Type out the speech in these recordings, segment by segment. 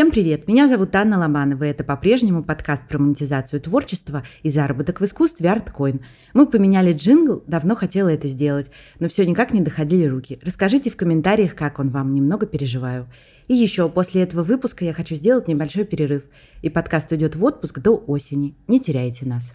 Всем привет! Меня зовут Анна Ломанова, и это по-прежнему подкаст про монетизацию творчества и заработок в искусстве ArtCoin. Мы поменяли джингл, давно хотела это сделать, но все никак не доходили руки. Расскажите в комментариях, как он вам, немного переживаю. И еще, после этого выпуска я хочу сделать небольшой перерыв, и подкаст уйдет в отпуск до осени. Не теряйте нас.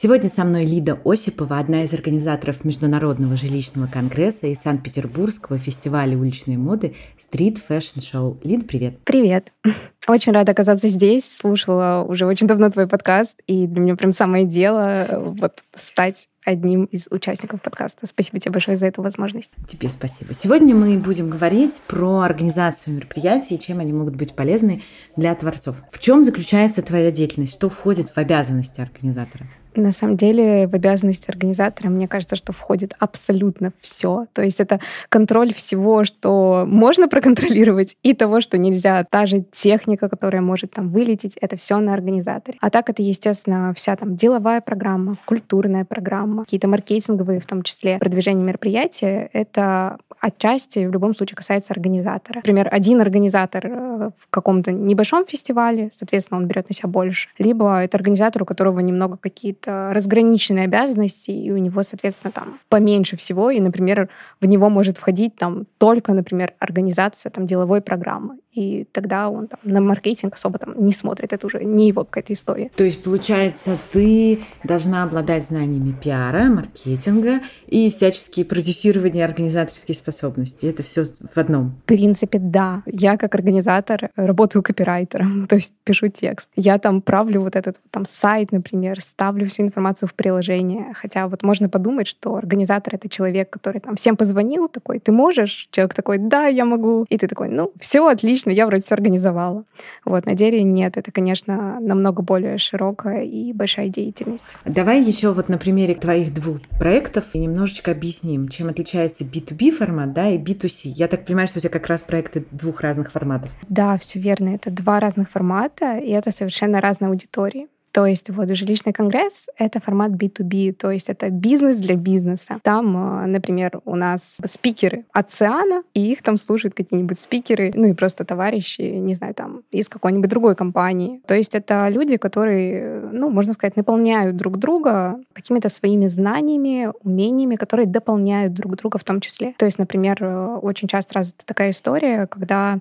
Сегодня со мной Лида Осипова, одна из организаторов Международного жилищного конгресса и Санкт-Петербургского фестиваля уличной моды Street Fashion Show. Лид, привет. Привет. Очень рада оказаться здесь. Слушала уже очень давно твой подкаст, и для меня прям самое дело вот стать одним из участников подкаста. Спасибо тебе большое за эту возможность. Тебе спасибо. Сегодня мы будем говорить про организацию мероприятий и чем они могут быть полезны для творцов. В чем заключается твоя деятельность? Что входит в обязанности организатора? На самом деле в обязанности организатора, мне кажется, что входит абсолютно все. То есть это контроль всего, что можно проконтролировать, и того, что нельзя. Та же техника, которая может там вылететь, это все на организаторе. А так это, естественно, вся там деловая программа, культурная программа, какие-то маркетинговые, в том числе продвижение мероприятия. Это отчасти в любом случае касается организатора. Например, один организатор э, в каком-то небольшом фестивале, соответственно, он берет на себя больше. Либо это организатор, у которого немного какие-то какие-то разграниченные обязанности, и у него, соответственно, там поменьше всего, и, например, в него может входить там только, например, организация там деловой программы и тогда он там, на маркетинг особо там не смотрит, это уже не его какая-то история. То есть, получается, ты должна обладать знаниями пиара, маркетинга и всяческие продюсирования организаторские способности. Это все в одном? В принципе, да. Я как организатор работаю копирайтером, то есть пишу текст. Я там правлю вот этот там сайт, например, ставлю всю информацию в приложение. Хотя вот можно подумать, что организатор — это человек, который там всем позвонил, такой, ты можешь? Человек такой, да, я могу. И ты такой, ну, все отлично, отлично, я вроде все организовала. Вот, на деле нет, это, конечно, намного более широкая и большая деятельность. Давай еще вот на примере твоих двух проектов немножечко объясним, чем отличается B2B формат, да, и B2C. Я так понимаю, что у тебя как раз проекты двух разных форматов. Да, все верно. Это два разных формата, и это совершенно разные аудитории. То есть вот жилищный конгресс — это формат B2B, то есть это бизнес для бизнеса. Там, э, например, у нас спикеры Оциана, и их там слушают какие-нибудь спикеры, ну и просто товарищи, не знаю, там, из какой-нибудь другой компании. То есть это люди, которые, ну, можно сказать, наполняют друг друга какими-то своими знаниями, умениями, которые дополняют друг друга в том числе. То есть, например, э, очень часто развита такая история, когда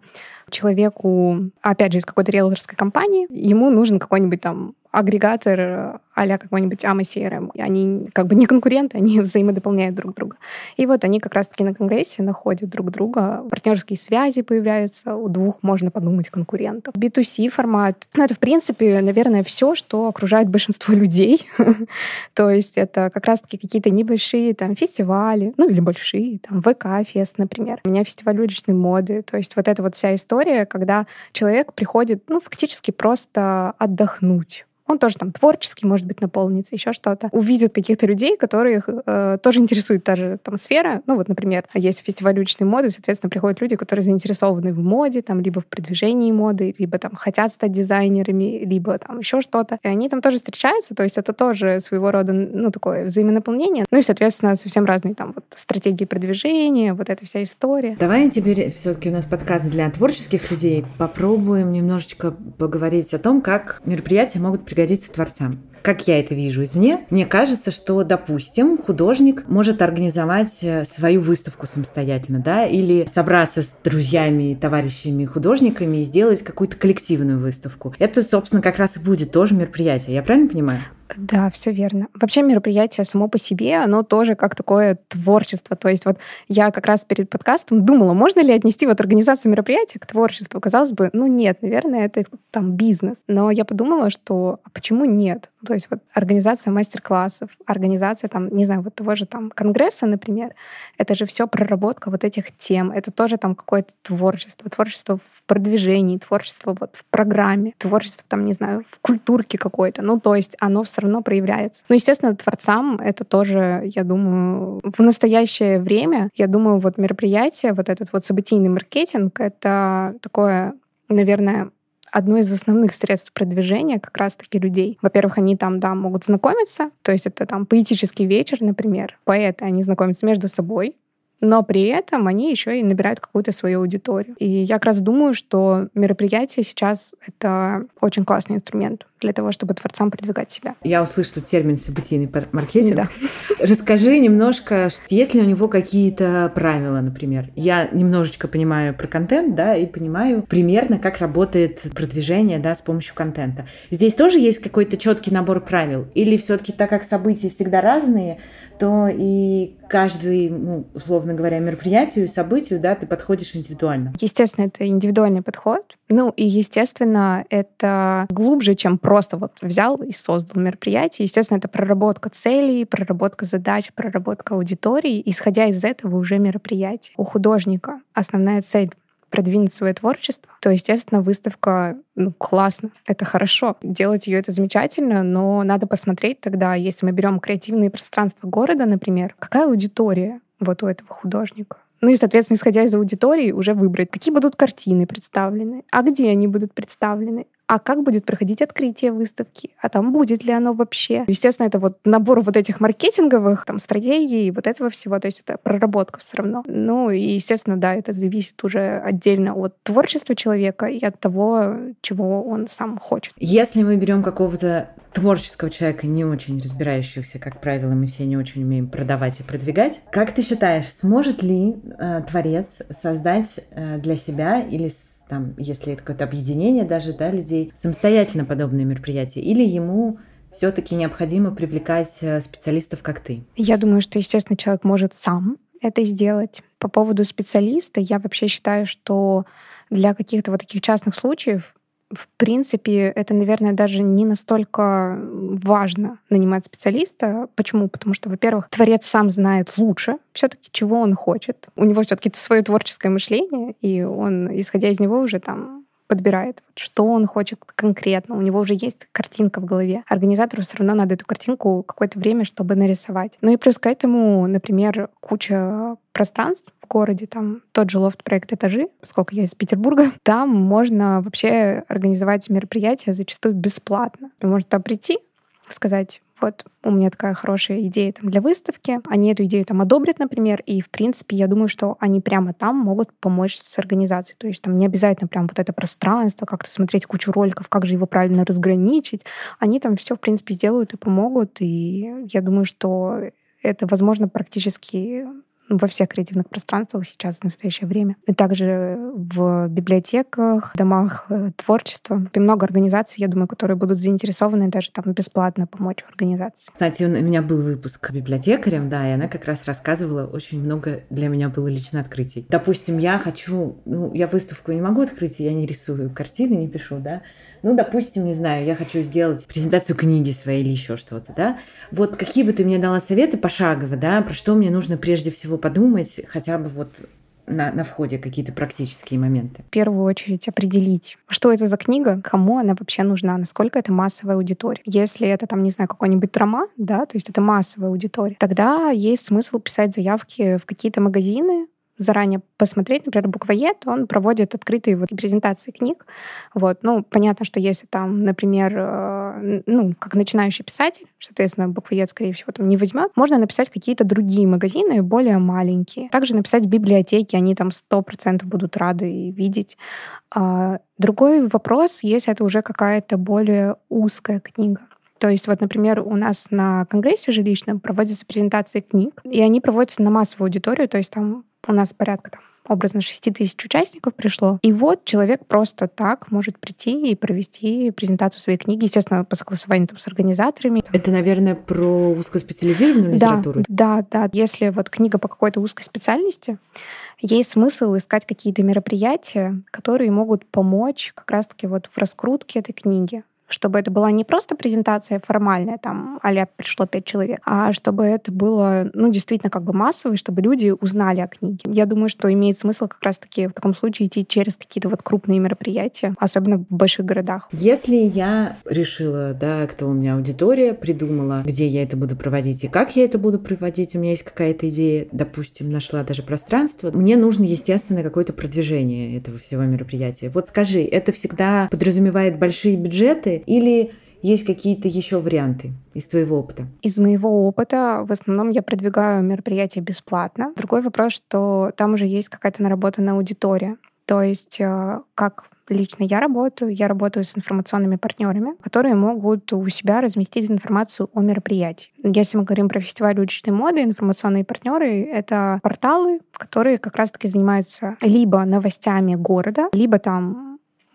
человеку, опять же, из какой-то риэлторской компании, ему нужен какой-нибудь там агрегатор а какой-нибудь AMA CRM. Они как бы не конкуренты, они взаимодополняют друг друга. И вот они как раз-таки на конгрессе находят друг друга, партнерские связи появляются, у двух, можно подумать, конкурентов. B2C формат, ну это, в принципе, наверное, все, что окружает большинство людей. То есть это как раз-таки какие-то небольшие там фестивали, ну или большие, там ВК-фест, например. У меня фестиваль уличной моды. То есть вот эта вот вся история, когда человек приходит, ну, фактически просто отдохнуть он тоже там творческий, может быть, наполнится, еще что-то. Увидит каких-то людей, которых э, тоже интересует та же там сфера. Ну вот, например, есть фестиваль уличной моды, соответственно, приходят люди, которые заинтересованы в моде, там, либо в продвижении моды, либо там хотят стать дизайнерами, либо там еще что-то. И они там тоже встречаются, то есть это тоже своего рода, ну, такое взаимонаполнение. Ну и, соответственно, совсем разные там вот стратегии продвижения, вот эта вся история. Давай теперь все-таки у нас подкаст для творческих людей. Попробуем немножечко поговорить о том, как мероприятия могут пригодится творцам. Как я это вижу извне, мне кажется, что, допустим, художник может организовать э, свою выставку самостоятельно, да, или собраться с друзьями, товарищами, художниками и сделать какую-то коллективную выставку. Это, собственно, как раз и будет тоже мероприятие. Я правильно понимаю? Да, все верно. Вообще мероприятие само по себе, оно тоже как такое творчество. То есть вот я как раз перед подкастом думала, можно ли отнести вот организацию мероприятия к творчеству. Казалось бы, ну нет, наверное, это там бизнес. Но я подумала, что а почему нет? То есть вот организация мастер-классов, организация там, не знаю, вот того же там конгресса, например, это же все проработка вот этих тем. Это тоже там какое-то творчество. Творчество в продвижении, творчество вот в программе, творчество там, не знаю, в культурке какой-то. Ну, то есть оно все равно проявляется. Ну, естественно, творцам это тоже, я думаю, в настоящее время, я думаю, вот мероприятие, вот этот вот событийный маркетинг, это такое, наверное, одно из основных средств продвижения как раз-таки людей. Во-первых, они там, да, могут знакомиться, то есть это там поэтический вечер, например. Поэты, они знакомятся между собой, но при этом они еще и набирают какую-то свою аудиторию. И я как раз думаю, что мероприятие сейчас — это очень классный инструмент для того, чтобы творцам продвигать себя. Я услышала термин «событийный маркетинг». Да. Расскажи немножко, есть ли у него какие-то правила, например? Я немножечко понимаю про контент, да, и понимаю примерно, как работает продвижение, да, с помощью контента. Здесь тоже есть какой-то четкий набор правил? Или все-таки так как события всегда разные, то и каждый, ну, условно говоря, мероприятию и событию, да, ты подходишь индивидуально. Естественно, это индивидуальный подход. Ну, и, естественно, это глубже, чем просто вот взял и создал мероприятие. Естественно, это проработка целей, проработка задач, проработка аудитории. Исходя из этого уже мероприятие. У художника основная цель продвинуть свое творчество, то, естественно, выставка ну, классно, это хорошо. Делать ее это замечательно, но надо посмотреть тогда, если мы берем креативные пространства города, например, какая аудитория вот у этого художника. Ну и, соответственно, исходя из аудитории, уже выбрать, какие будут картины представлены, а где они будут представлены, а как будет проходить открытие выставки, а там будет ли оно вообще. Естественно, это вот набор вот этих маркетинговых там стратегий, вот этого всего, то есть это проработка все равно. Ну и, естественно, да, это зависит уже отдельно от творчества человека и от того, чего он сам хочет. Если мы берем какого-то творческого человека, не очень разбирающихся, как правило, мы все не очень умеем продавать и продвигать. Как ты считаешь, сможет ли э, творец создать э, для себя или там, если это какое-то объединение даже, да, людей, самостоятельно подобные мероприятия, или ему все-таки необходимо привлекать э, специалистов, как ты? Я думаю, что, естественно, человек может сам это сделать. По поводу специалиста, я вообще считаю, что для каких-то вот таких частных случаев в принципе, это, наверное, даже не настолько важно нанимать специалиста. Почему? Потому что, во-первых, творец сам знает лучше все-таки, чего он хочет. У него все-таки свое творческое мышление, и он, исходя из него, уже там подбирает, что он хочет конкретно. У него уже есть картинка в голове. Организатору все равно надо эту картинку какое-то время, чтобы нарисовать. Ну и плюс к этому, например, куча пространств городе, там тот же лофт-проект «Этажи», поскольку я из Петербурга, там можно вообще организовать мероприятия зачастую бесплатно. Можете туда прийти, сказать, вот у меня такая хорошая идея там, для выставки, они эту идею там одобрят, например, и, в принципе, я думаю, что они прямо там могут помочь с организацией. То есть там не обязательно прям вот это пространство, как-то смотреть кучу роликов, как же его правильно разграничить. Они там все, в принципе, сделают и помогут, и я думаю, что это возможно практически во всех креативных пространствах сейчас в настоящее время. И также в библиотеках, домах э, творчества. И много организаций, я думаю, которые будут заинтересованы даже там бесплатно помочь в организации. Кстати, у меня был выпуск библиотекарем, да, и она как раз рассказывала, очень много для меня было лично открытий. Допустим, я хочу, ну, я выставку не могу открыть, я не рисую картины, не пишу, да, ну, допустим, не знаю, я хочу сделать презентацию книги своей или еще что-то, да. Вот какие бы ты мне дала советы пошагово, да, про что мне нужно прежде всего подумать, хотя бы вот на, на входе какие-то практические моменты? В первую очередь определить, что это за книга, кому она вообще нужна, насколько это массовая аудитория. Если это там, не знаю, какой-нибудь роман, да, то есть это массовая аудитория, тогда есть смысл писать заявки в какие-то магазины, заранее посмотреть, например, буквоед, он проводит открытые вот презентации книг. Вот. Ну, понятно, что если там, например, э, ну, как начинающий писатель, соответственно, буквоед, скорее всего, там не возьмет, можно написать какие-то другие магазины, более маленькие. Также написать библиотеки, они там сто процентов будут рады видеть. А другой вопрос, если это уже какая-то более узкая книга. То есть вот, например, у нас на конгрессе жилищном проводятся презентации книг, и они проводятся на массовую аудиторию, то есть там у нас порядка там образно 6 тысяч участников пришло. И вот человек просто так может прийти и провести презентацию своей книги, естественно, по согласованию там, с организаторами. Это, наверное, про узкоспециализированную литературу? Да, да. Если вот книга по какой-то узкой специальности, есть смысл искать какие-то мероприятия, которые могут помочь как раз-таки вот в раскрутке этой книги чтобы это была не просто презентация формальная, там, а пришло пять человек, а чтобы это было, ну, действительно как бы массово, чтобы люди узнали о книге. Я думаю, что имеет смысл как раз-таки в таком случае идти через какие-то вот крупные мероприятия, особенно в больших городах. Если я решила, да, кто у меня аудитория, придумала, где я это буду проводить и как я это буду проводить, у меня есть какая-то идея, допустим, нашла даже пространство, мне нужно, естественно, какое-то продвижение этого всего мероприятия. Вот скажи, это всегда подразумевает большие бюджеты или есть какие-то еще варианты из твоего опыта? Из моего опыта в основном я продвигаю мероприятия бесплатно. Другой вопрос, что там уже есть какая-то наработанная аудитория. То есть э, как лично я работаю, я работаю с информационными партнерами, которые могут у себя разместить информацию о мероприятии. Если мы говорим про фестиваль уличной моды, информационные партнеры — это порталы, которые как раз-таки занимаются либо новостями города, либо там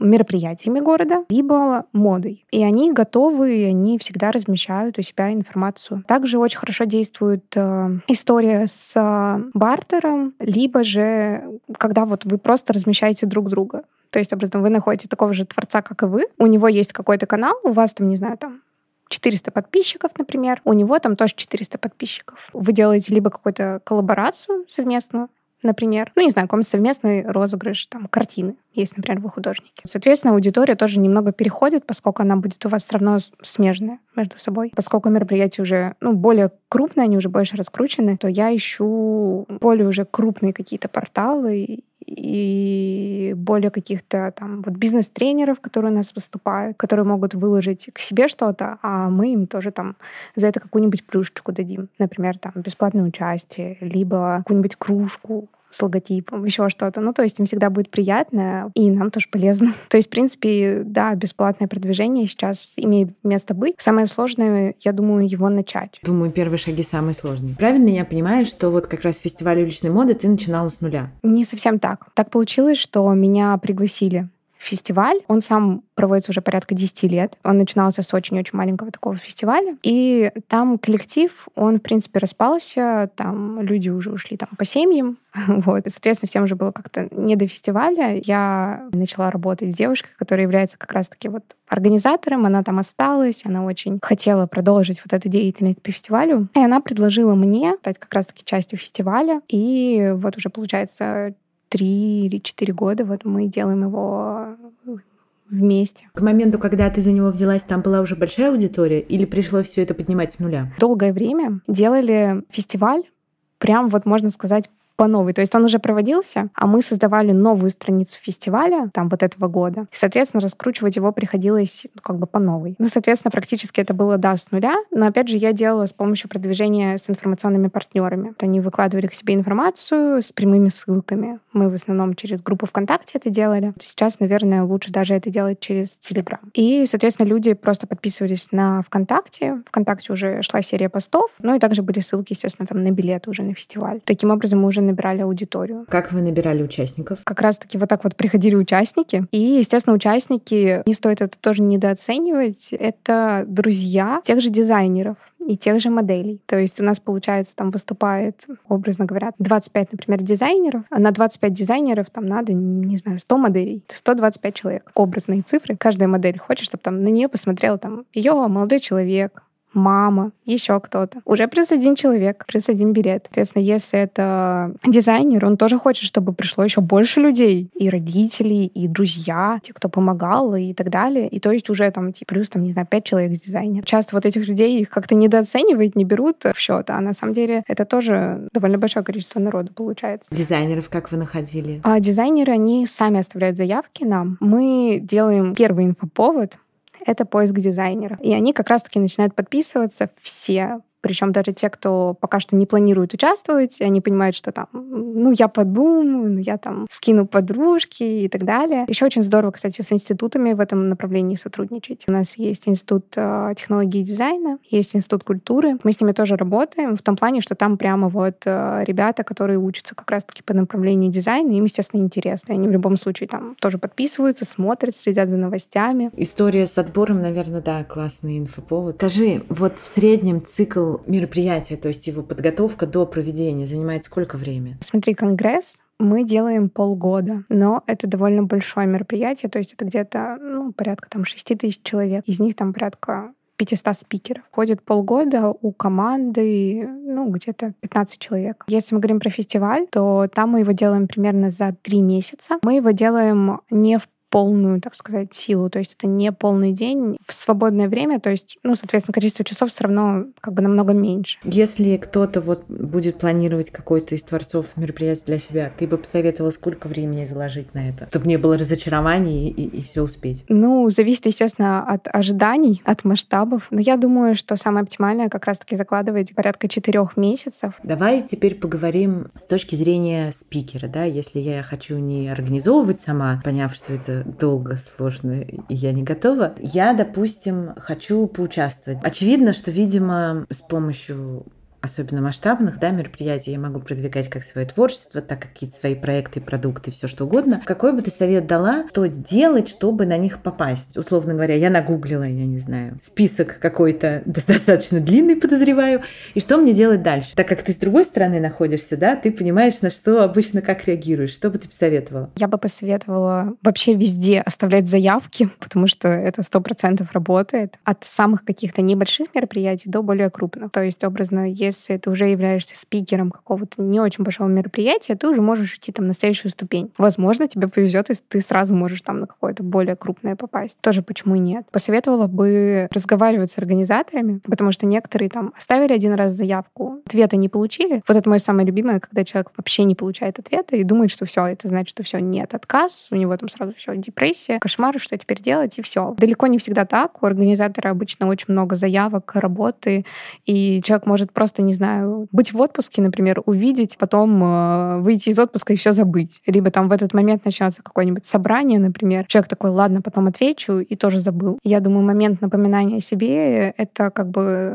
мероприятиями города, либо модой. И они готовы, и они всегда размещают у себя информацию. Также очень хорошо действует э, история с э, бартером, либо же когда вот вы просто размещаете друг друга. То есть, образно, вы находите такого же творца, как и вы. У него есть какой-то канал, у вас там, не знаю, там 400 подписчиков, например, у него там тоже 400 подписчиков. Вы делаете либо какую-то коллаборацию совместную, например, ну, не знаю, какой-нибудь совместный розыгрыш там, картины, есть, например, вы художники. Соответственно, аудитория тоже немного переходит, поскольку она будет у вас все равно смежная между собой. Поскольку мероприятия уже ну, более крупные, они уже больше раскручены, то я ищу более уже крупные какие-то порталы и более каких-то там вот бизнес-тренеров, которые у нас выступают, которые могут выложить к себе что-то, а мы им тоже там за это какую-нибудь плюшечку дадим. Например, там бесплатное участие, либо какую-нибудь кружку с логотипом, еще что-то. Ну, то есть им всегда будет приятно, и нам тоже полезно. То есть, в принципе, да, бесплатное продвижение сейчас имеет место быть. Самое сложное, я думаю, его начать. Думаю, первые шаги самые сложные. Правильно я понимаю, что вот как раз фестиваль уличной моды ты начинала с нуля? Не совсем так. Так получилось, что меня пригласили фестиваль. Он сам проводится уже порядка 10 лет. Он начинался с очень-очень маленького такого фестиваля. И там коллектив, он, в принципе, распался. Там люди уже ушли там по семьям. Вот. И, соответственно, всем уже было как-то не до фестиваля. Я начала работать с девушкой, которая является как раз-таки вот организатором. Она там осталась. Она очень хотела продолжить вот эту деятельность по фестивалю. И она предложила мне стать как раз-таки частью фестиваля. И вот уже, получается, три или четыре года вот мы делаем его вместе. К моменту, когда ты за него взялась, там была уже большая аудитория или пришлось все это поднимать с нуля? Долгое время делали фестиваль, прям вот можно сказать по новой. То есть он уже проводился, а мы создавали новую страницу фестиваля там вот этого года. И, соответственно, раскручивать его приходилось ну, как бы по новой. Ну, соответственно, практически это было, да, с нуля. Но, опять же, я делала с помощью продвижения с информационными партнерами. Они выкладывали к себе информацию с прямыми ссылками. Мы в основном через группу ВКонтакте это делали. Сейчас, наверное, лучше даже это делать через Телеграм. И, соответственно, люди просто подписывались на ВКонтакте. ВКонтакте уже шла серия постов. Ну и также были ссылки, естественно, там на билеты уже на фестиваль. Таким образом, мы уже набирали аудиторию. Как вы набирали участников? Как раз-таки вот так вот приходили участники. И, естественно, участники, не стоит это тоже недооценивать, это друзья тех же дизайнеров и тех же моделей. То есть у нас, получается, там выступает, образно говоря, 25, например, дизайнеров, а на 25 дизайнеров там надо, не знаю, 100 моделей, 125 человек. Образные цифры. Каждая модель хочет, чтобы там на нее посмотрел там ее молодой человек, мама, еще кто-то. Уже плюс один человек, плюс один билет. Соответственно, если это дизайнер, он тоже хочет, чтобы пришло еще больше людей. И родители, и друзья, те, кто помогал, и так далее. И то есть уже там типа, плюс, там, не знаю, пять человек дизайнер. Часто вот этих людей их как-то недооценивают, не берут в счет. А на самом деле это тоже довольно большое количество народа получается. Дизайнеров как вы находили? А дизайнеры, они сами оставляют заявки нам. Мы делаем первый инфоповод, это поиск дизайнера. И они как раз-таки начинают подписываться все причем даже те, кто пока что не планирует участвовать, они понимают, что там, ну, я подумаю, ну, я там скину подружки и так далее. Еще очень здорово, кстати, с институтами в этом направлении сотрудничать. У нас есть институт э, технологии и дизайна, есть институт культуры. Мы с ними тоже работаем в том плане, что там прямо вот э, ребята, которые учатся как раз-таки по направлению дизайна, им, естественно, интересно. Они в любом случае там тоже подписываются, смотрят, следят за новостями. История с отбором, наверное, да, классный инфоповод. Скажи, вот в среднем цикл мероприятия, то есть его подготовка до проведения занимает сколько времени? Смотри, конгресс мы делаем полгода, но это довольно большое мероприятие, то есть это где-то ну, порядка там 6 тысяч человек. Из них там порядка 500 спикеров. Ходит полгода у команды, ну, где-то 15 человек. Если мы говорим про фестиваль, то там мы его делаем примерно за три месяца. Мы его делаем не в полную, так сказать, силу. То есть это не полный день. В свободное время, то есть, ну, соответственно, количество часов все равно как бы намного меньше. Если кто-то вот будет планировать какой-то из творцов мероприятий для себя, ты бы посоветовала, сколько времени заложить на это, чтобы не было разочарований и, и, и все успеть? Ну, зависит, естественно, от ожиданий, от масштабов. Но я думаю, что самое оптимальное как раз-таки закладывать порядка четырех месяцев. Давай теперь поговорим с точки зрения спикера, да, если я хочу не организовывать сама, поняв, что долго, сложно, и я не готова, я, допустим, хочу поучаствовать. Очевидно, что, видимо, с помощью особенно масштабных да, мероприятий я могу продвигать как свое творчество, так какие-то свои проекты, продукты, все что угодно. Какой бы ты совет дала, что делать, чтобы на них попасть? Условно говоря, я нагуглила, я не знаю, список какой-то достаточно длинный, подозреваю, и что мне делать дальше? Так как ты с другой стороны находишься, да, ты понимаешь, на что обычно как реагируешь. Что бы ты посоветовала? Я бы посоветовала вообще везде оставлять заявки, потому что это сто процентов работает. От самых каких-то небольших мероприятий до более крупных. То есть, образно, если если ты уже являешься спикером какого-то не очень большого мероприятия, ты уже можешь идти там на следующую ступень. Возможно, тебе повезет, если ты сразу можешь там на какое-то более крупное попасть. Тоже почему нет. Посоветовала бы разговаривать с организаторами, потому что некоторые там оставили один раз заявку, ответа не получили. Вот это мое самое любимое, когда человек вообще не получает ответа и думает, что все, это значит, что все, нет, отказ, у него там сразу все, депрессия, кошмар, что теперь делать, и все. Далеко не всегда так. У организатора обычно очень много заявок, работы, и человек может просто не знаю, быть в отпуске, например, увидеть, потом э, выйти из отпуска и все забыть. Либо там в этот момент начнется какое-нибудь собрание, например. Человек такой, ладно, потом отвечу, и тоже забыл. Я думаю, момент напоминания себе — это как бы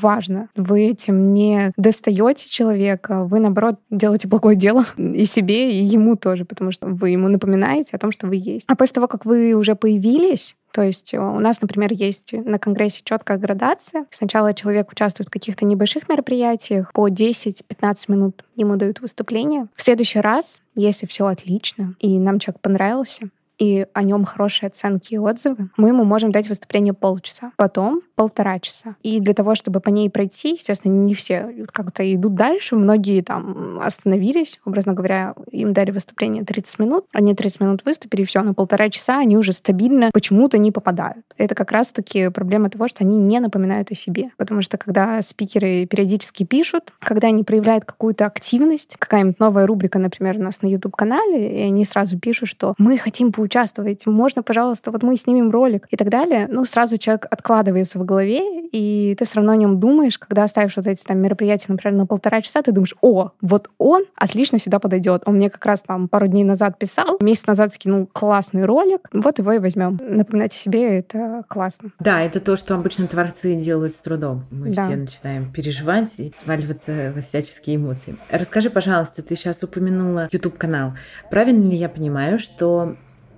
важно. Вы этим не достаете человека, вы, наоборот, делаете благое дело и себе, и ему тоже, потому что вы ему напоминаете о том, что вы есть. А после того, как вы уже появились, то есть э, у нас, например, есть на Конгрессе четкая градация. Сначала человек участвует в каких-то небольших мероприятиях, по 10-15 минут ему дают выступление. В следующий раз, если все отлично, и нам человек понравился, и о нем хорошие оценки и отзывы, мы ему можем дать выступление полчаса. Потом полтора часа. И для того, чтобы по ней пройти, естественно, не все как-то идут дальше. Многие там остановились, образно говоря, им дали выступление 30 минут, они 30 минут выступили, и все, на полтора часа они уже стабильно почему-то не попадают. Это как раз-таки проблема того, что они не напоминают о себе. Потому что когда спикеры периодически пишут, когда они проявляют какую-то активность, какая-нибудь новая рубрика, например, у нас на YouTube-канале, и они сразу пишут, что мы хотим поучаствовать, можно, пожалуйста, вот мы снимем ролик и так далее, ну, сразу человек откладывается в голове, и ты все равно о нем думаешь, когда ставишь вот эти там мероприятия, например, на полтора часа, ты думаешь, о, вот он отлично сюда подойдет. Он мне как раз там пару дней назад писал, месяц назад скинул классный ролик, вот его и возьмем. Напоминать о себе — это классно. Да, это то, что обычно творцы делают с трудом. Мы да. все начинаем переживать и сваливаться во всяческие эмоции. Расскажи, пожалуйста, ты сейчас упомянула YouTube-канал. Правильно ли я понимаю, что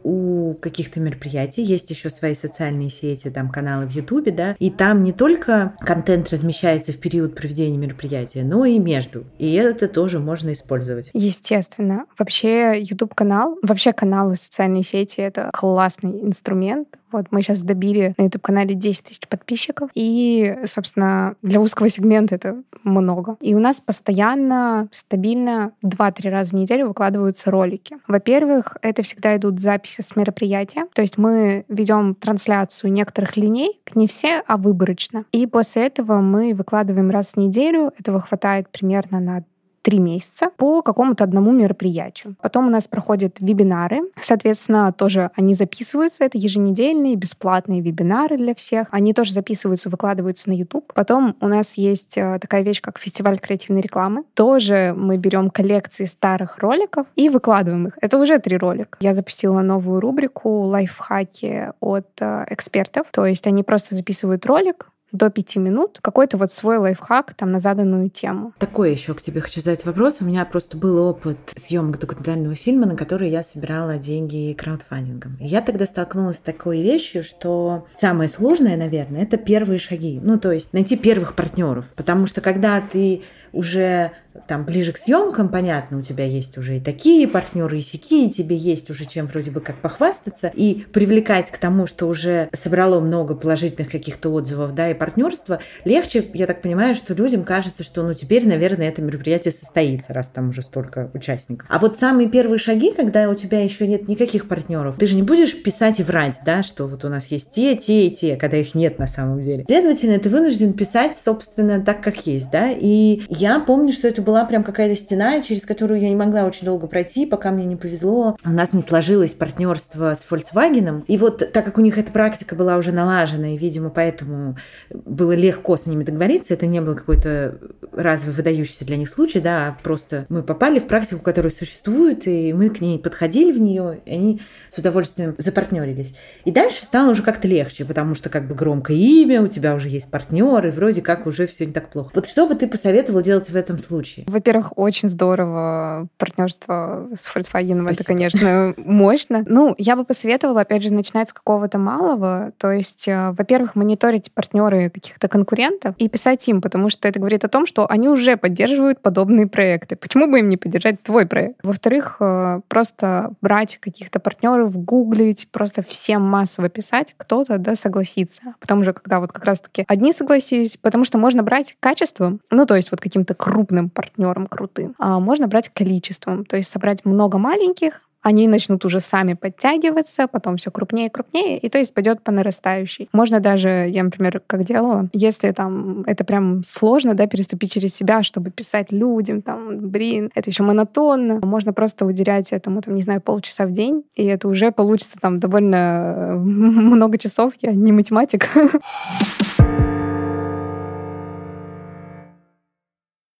у каких-то мероприятий есть еще свои социальные сети, там каналы в Ютубе, да, и там не только контент размещается в период проведения мероприятия, но и между. И это тоже можно использовать. Естественно. Вообще YouTube канал, вообще каналы социальные сети это классный инструмент. Вот мы сейчас добили на YouTube-канале 10 тысяч подписчиков. И, собственно, для узкого сегмента это много. И у нас постоянно, стабильно 2-3 раза в неделю выкладываются ролики. Во-первых, это всегда идут записи с мероприятия. То есть мы ведем трансляцию некоторых линей, не все, а выборочно. И после этого мы выкладываем раз в неделю. Этого хватает примерно на три месяца по какому-то одному мероприятию. Потом у нас проходят вебинары. Соответственно, тоже они записываются. Это еженедельные бесплатные вебинары для всех. Они тоже записываются, выкладываются на YouTube. Потом у нас есть э, такая вещь, как фестиваль креативной рекламы. Тоже мы берем коллекции старых роликов и выкладываем их. Это уже три ролика. Я запустила новую рубрику лайфхаки от э, экспертов. То есть они просто записывают ролик, до пяти минут какой-то вот свой лайфхак там на заданную тему. Такой еще к тебе хочу задать вопрос. У меня просто был опыт съемок документального фильма, на который я собирала деньги краудфандингом. И я тогда столкнулась с такой вещью, что самое сложное, наверное, это первые шаги. Ну, то есть найти первых партнеров. Потому что когда ты уже там ближе к съемкам, понятно, у тебя есть уже и такие партнеры, и сякие, тебе есть уже чем вроде бы как похвастаться, и привлекать к тому, что уже собрало много положительных каких-то отзывов, да, и партнерства, легче, я так понимаю, что людям кажется, что, ну, теперь, наверное, это мероприятие состоится, раз там уже столько участников. А вот самые первые шаги, когда у тебя еще нет никаких партнеров, ты же не будешь писать и врать, да, что вот у нас есть те, те и те, когда их нет на самом деле. Следовательно, ты вынужден писать, собственно, так, как есть, да, и я помню, что это была прям какая-то стена, через которую я не могла очень долго пройти, пока мне не повезло. У нас не сложилось партнерство с Volkswagen. И вот так как у них эта практика была уже налажена, и, видимо, поэтому было легко с ними договориться, это не был какой-то разовый выдающийся для них случай, да, а просто мы попали в практику, которая существует, и мы к ней подходили в нее, и они с удовольствием запартнерились. И дальше стало уже как-то легче, потому что как бы громкое имя, у тебя уже есть партнер, и вроде как уже все не так плохо. Вот что бы ты посоветовал делать в этом случае? Во-первых, очень здорово партнерство с Volkswagen. Это, конечно, мощно. Ну, я бы посоветовала, опять же, начинать с какого-то малого. То есть, э, во-первых, мониторить партнеры каких-то конкурентов и писать им, потому что это говорит о том, что они уже поддерживают подобные проекты. Почему бы им не поддержать твой проект? Во-вторых, э, просто брать каких-то партнеров, гуглить, просто всем массово писать, кто-то да, согласится. Потом уже, когда вот как раз-таки одни согласились, потому что можно брать качеством, ну, то есть вот каким-то крупным партнером, крутым. А можно брать количеством, то есть собрать много маленьких, они начнут уже сами подтягиваться, потом все крупнее и крупнее, и то есть пойдет по нарастающей. Можно даже, я, например, как делала, если там это прям сложно, да, переступить через себя, чтобы писать людям, там, блин, это еще монотонно, можно просто уделять этому, там, не знаю, полчаса в день, и это уже получится там довольно много часов, я не математик.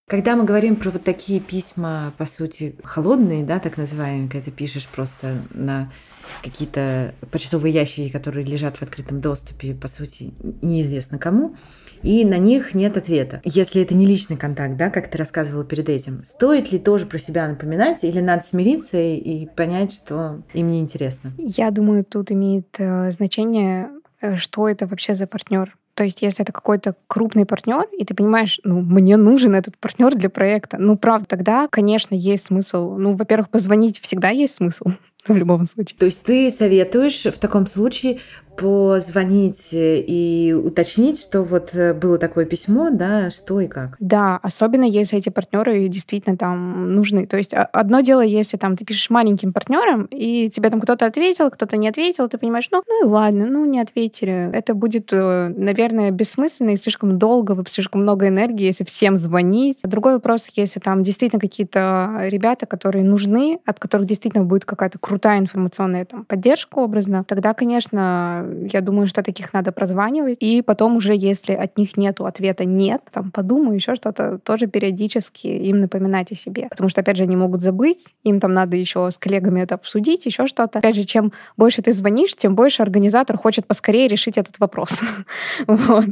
Когда мы говорим про вот такие письма, по сути, холодные, да, так называемые, когда ты пишешь просто на какие-то почтовые ящики, которые лежат в открытом доступе, по сути, неизвестно кому, и на них нет ответа. Если это не личный контакт, да, как ты рассказывала перед этим, стоит ли тоже про себя напоминать, или надо смириться и понять, что им не интересно? Я думаю, тут имеет э, значение, э, что это вообще за партнер. То есть, если это какой-то крупный партнер, и ты понимаешь, ну, мне нужен этот партнер для проекта, ну, правда, тогда, конечно, есть смысл. Ну, во-первых, позвонить всегда есть смысл в любом случае. То есть ты советуешь в таком случае позвонить и уточнить, что вот э, было такое письмо, да, что и как. Да, особенно если эти партнеры действительно там нужны. То есть одно дело, если там ты пишешь маленьким партнерам, и тебе там кто-то ответил, кто-то не ответил, ты понимаешь, ну, ну и ладно, ну не ответили. Это будет, э, наверное, бессмысленно и слишком долго, слишком много энергии, если всем звонить. Другой вопрос, если там действительно какие-то ребята, которые нужны, от которых действительно будет какая-то крутая информационная там поддержка образно, тогда, конечно, я думаю, что таких надо прозванивать. И потом уже, если от них нету ответа «нет», там, подумаю, еще что-то, тоже периодически им напоминать о себе. Потому что, опять же, они могут забыть, им там надо еще с коллегами это обсудить, еще что-то. Опять же, чем больше ты звонишь, тем больше организатор хочет поскорее решить этот вопрос. Вот.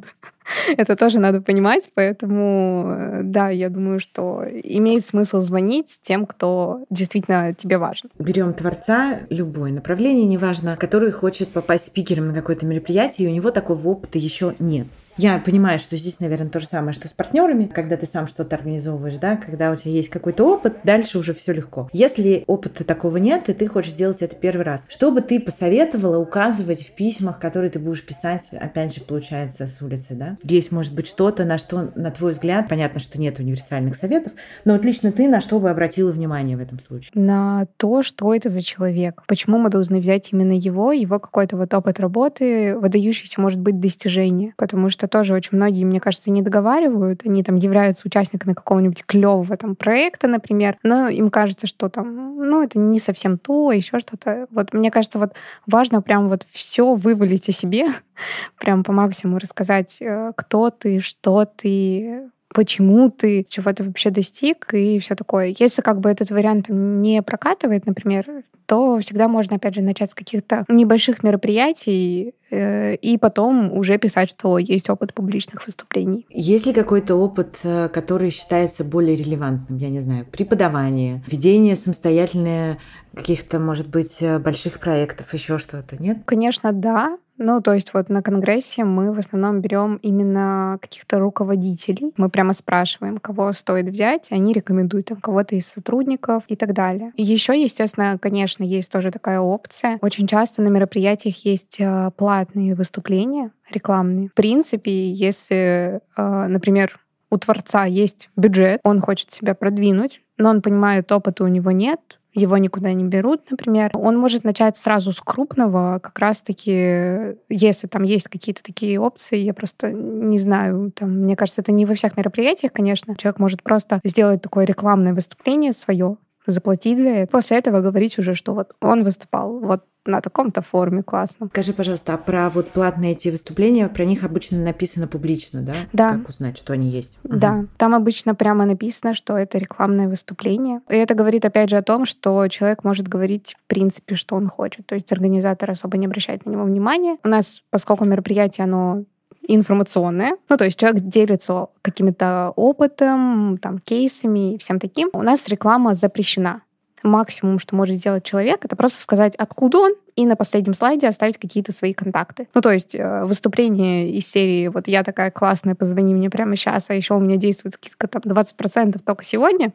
Это тоже надо понимать, поэтому э, да, я думаю, что имеет смысл звонить тем, кто действительно тебе важен. Берем творца, любое направление, неважно, который хочет попасть спикером на какое-то мероприятие, и у него такого опыта еще нет. Я понимаю, что здесь, наверное, то же самое, что с партнерами, когда ты сам что-то организовываешь, да, когда у тебя есть какой-то опыт, дальше уже все легко. Если опыта такого нет, и ты хочешь сделать это первый раз, что бы ты посоветовала указывать в письмах, которые ты будешь писать, опять же, получается, с улицы, да? Есть, может быть, что-то, на что, на твой взгляд, понятно, что нет универсальных советов, но вот лично ты на что бы обратила внимание в этом случае? На то, что это за человек. Почему мы должны взять именно его, его какой-то вот опыт работы, выдающийся, может быть, достижение. Потому что тоже очень многие, мне кажется, не договаривают. Они там являются участниками какого-нибудь клевого там проекта, например, но им кажется, что там, ну, это не совсем то, еще что-то. Вот мне кажется, вот важно прям вот все вывалить о себе, прям по максимуму рассказать, э, кто ты, что ты, почему ты, чего ты вообще достиг и все такое. Если как бы этот вариант не прокатывает, например, то всегда можно, опять же, начать с каких-то небольших мероприятий э, и потом уже писать, что есть опыт публичных выступлений. Есть ли какой-то опыт, э, который считается более релевантным? Я не знаю, преподавание, ведение самостоятельное каких-то, может быть, э, больших проектов, еще что-то, нет? Конечно, да Ну, то есть вот на конгрессе мы в основном берем именно каких-то руководителей. Мы прямо спрашиваем, кого стоит взять, они рекомендуют там кого-то из сотрудников и так далее. И еще, естественно, конечно, есть тоже такая опция. Очень часто на мероприятиях есть э, платные выступления рекламные. В принципе, если, э, например, у творца есть бюджет, он хочет себя продвинуть, но он понимает, опыта у него нет, его никуда не берут, например, он может начать сразу с крупного, как раз-таки, если там есть какие-то такие опции, я просто не знаю, там, мне кажется, это не во всех мероприятиях, конечно. Человек может просто сделать такое рекламное выступление свое, заплатить за это. После этого говорить уже, что вот он выступал, вот на таком-то форуме классно. Скажи, пожалуйста, а про вот платные эти выступления, про них обычно написано публично, да? Да. Как узнать, что они есть? Да. Угу. Там обычно прямо написано, что это рекламное выступление. И это говорит, опять же, о том, что человек может говорить, в принципе, что он хочет. То есть организатор особо не обращает на него внимания. У нас, поскольку мероприятие, оно информационное. Ну, то есть человек делится каким-то опытом, там, кейсами и всем таким. У нас реклама запрещена максимум, что может сделать человек, это просто сказать, откуда он, и на последнем слайде оставить какие-то свои контакты. Ну, то есть э, выступление из серии «Вот я такая классная, позвони мне прямо сейчас, а еще у меня действует скидка там 20% только сегодня»,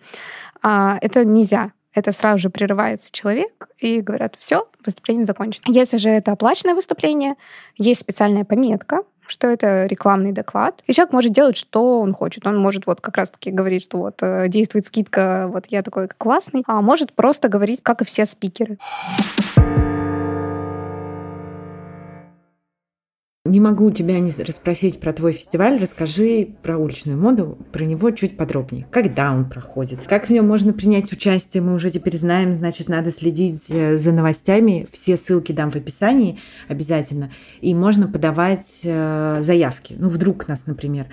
а, это нельзя. Это сразу же прерывается человек и говорят, все, выступление закончено. Если же это оплаченное выступление, есть специальная пометка, что это рекламный доклад. И человек может делать, что он хочет. Он может вот как раз-таки говорить, что вот э, действует скидка, вот я такой классный, а может просто говорить, как и все спикеры. Не могу тебя не расспросить про твой фестиваль. Расскажи про уличную моду, про него чуть подробнее. Когда он проходит? Как в нем можно принять участие? Мы уже теперь знаем, значит, надо следить э, за новостями. Все ссылки дам в описании обязательно. И можно подавать э, заявки. Ну, вдруг нас, например,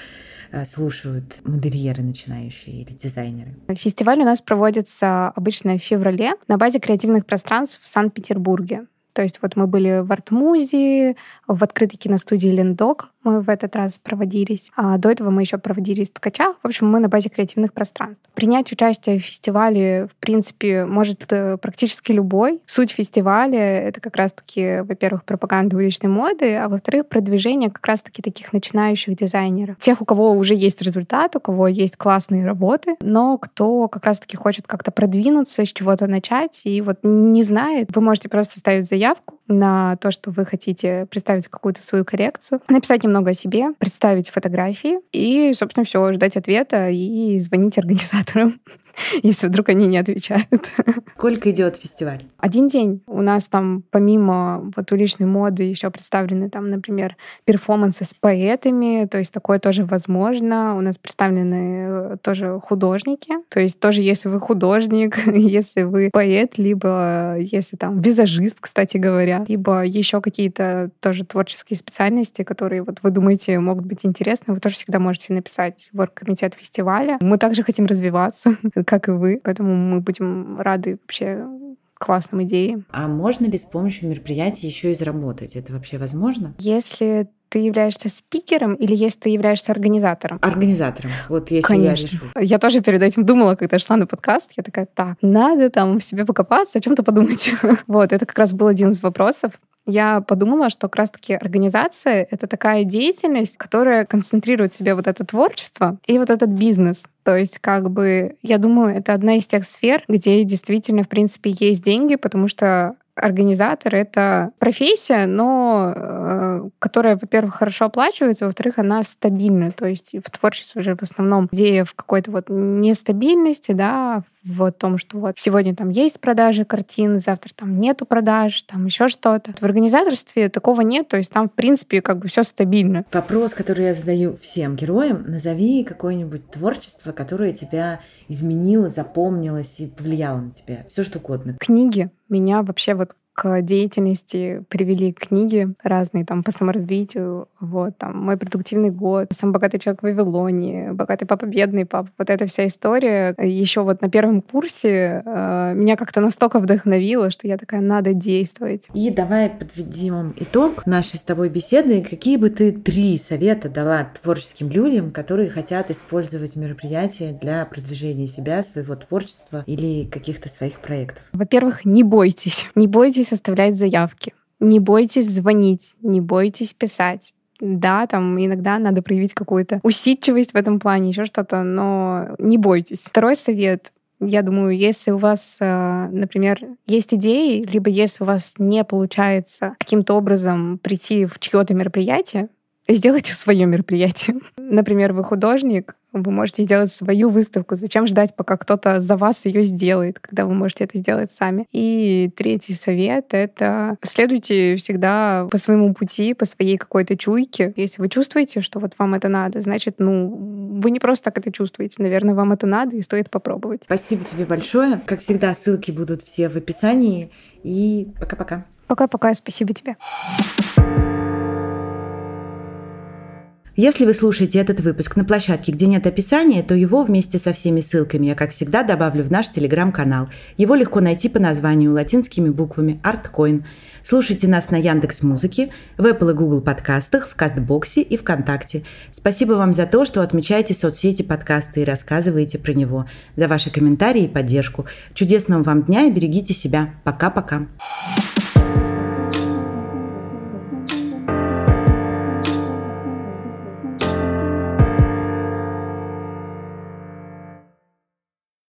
э, слушают модельеры начинающие или дизайнеры? Фестиваль у нас проводится обычно в феврале на базе креативных пространств в Санкт-Петербурге. То есть вот мы были в Артмузе, в открытой киностудии Лендок мы в этот раз проводились. А до этого мы еще проводились в Ткачах. В общем, мы на базе креативных пространств. Принять участие в фестивале, в принципе, может э, практически любой. Суть фестиваля — это как раз-таки, во-первых, пропаганда уличной моды, а во-вторых, продвижение как раз-таки таких начинающих дизайнеров. Тех, у кого уже есть результат, у кого есть классные работы, но кто как раз-таки хочет как-то продвинуться, с чего-то начать, и вот не знает, вы можете просто ставить заявку, на то, что вы хотите представить какую-то свою коллекцию, написать немного о себе, представить фотографии и, собственно, все, ждать ответа и звонить организаторам. если вдруг они не отвечают. Сколько идет фестиваль? Один день. У нас там помимо вот уличной моды еще представлены там, например, перформансы с поэтами, то есть такое тоже возможно. У нас представлены э, тоже художники, то есть тоже если вы художник, если вы поэт, либо если там визажист, кстати говоря, либо еще какие-то тоже творческие специальности, которые вот вы думаете могут быть интересны, вы тоже всегда можете написать в оргкомитет фестиваля. Мы также хотим развиваться, как и вы. Поэтому мы будем рады вообще классным идеям. А можно ли с помощью мероприятий еще и заработать? Это вообще возможно? Если ты являешься спикером или если ты являешься организатором? Организатором. Вот если Конечно. я решу. Я тоже перед этим думала, когда шла на подкаст, я такая, так, надо там в себе покопаться, о чем-то подумать. вот, это как раз был один из вопросов я подумала, что как раз-таки организация — это такая деятельность, которая концентрирует в себе вот это творчество и вот этот бизнес. То есть, как бы, я думаю, это одна из тех сфер, где действительно, в принципе, есть деньги, потому что организатор — это профессия, но э, которая, во-первых, хорошо оплачивается, во-вторых, она стабильна. То есть в творчестве же в основном идея в какой-то вот нестабильности, да, в том, что вот сегодня там есть продажи картин, завтра там нету продаж, там еще что-то. В организаторстве такого нет, то есть там, в принципе, как бы все стабильно. Вопрос, который я задаю всем героям, назови какое-нибудь творчество, которое тебя изменило, запомнилось и повлияло на тебя? Все что угодно. Книги меня вообще вот к деятельности привели книги разные там по саморазвитию. Вот там «Мой продуктивный год», «Сам богатый человек в Вавилоне», «Богатый папа, бедный папа». Вот эта вся история. Еще вот на первом курсе э, меня как-то настолько вдохновило, что я такая, надо действовать. И давай подведем итог нашей с тобой беседы. Какие бы ты три совета дала творческим людям, которые хотят использовать мероприятия для продвижения себя, своего творчества или каких-то своих проектов? Во-первых, не бойтесь. Не бойтесь составлять заявки. Не бойтесь звонить, не бойтесь писать. Да, там иногда надо проявить какую-то усидчивость в этом плане, еще что-то, но не бойтесь. Второй совет я думаю, если у вас, э, например, есть идеи, либо если у вас не получается каким-то образом прийти в чье-то мероприятие, сделайте свое мероприятие. Например, вы художник, вы можете сделать свою выставку. Зачем ждать, пока кто-то за вас ее сделает, когда вы можете это сделать сами? И третий совет — это следуйте всегда по своему пути, по своей какой-то чуйке. Если вы чувствуете, что вот вам это надо, значит, ну, вы не просто так это чувствуете. Наверное, вам это надо и стоит попробовать. Спасибо тебе большое. Как всегда, ссылки будут все в описании. И пока-пока. Пока-пока. Спасибо тебе. Если вы слушаете этот выпуск на площадке, где нет описания, то его вместе со всеми ссылками я, как всегда, добавлю в наш телеграм-канал. Его легко найти по названию латинскими буквами ArtCoin. Слушайте нас на Яндекс Музыке, в Apple и Google подкастах, в Кастбоксе и ВКонтакте. Спасибо вам за то, что отмечаете соцсети подкаста и рассказываете про него, за ваши комментарии и поддержку. Чудесного вам дня и берегите себя. Пока-пока.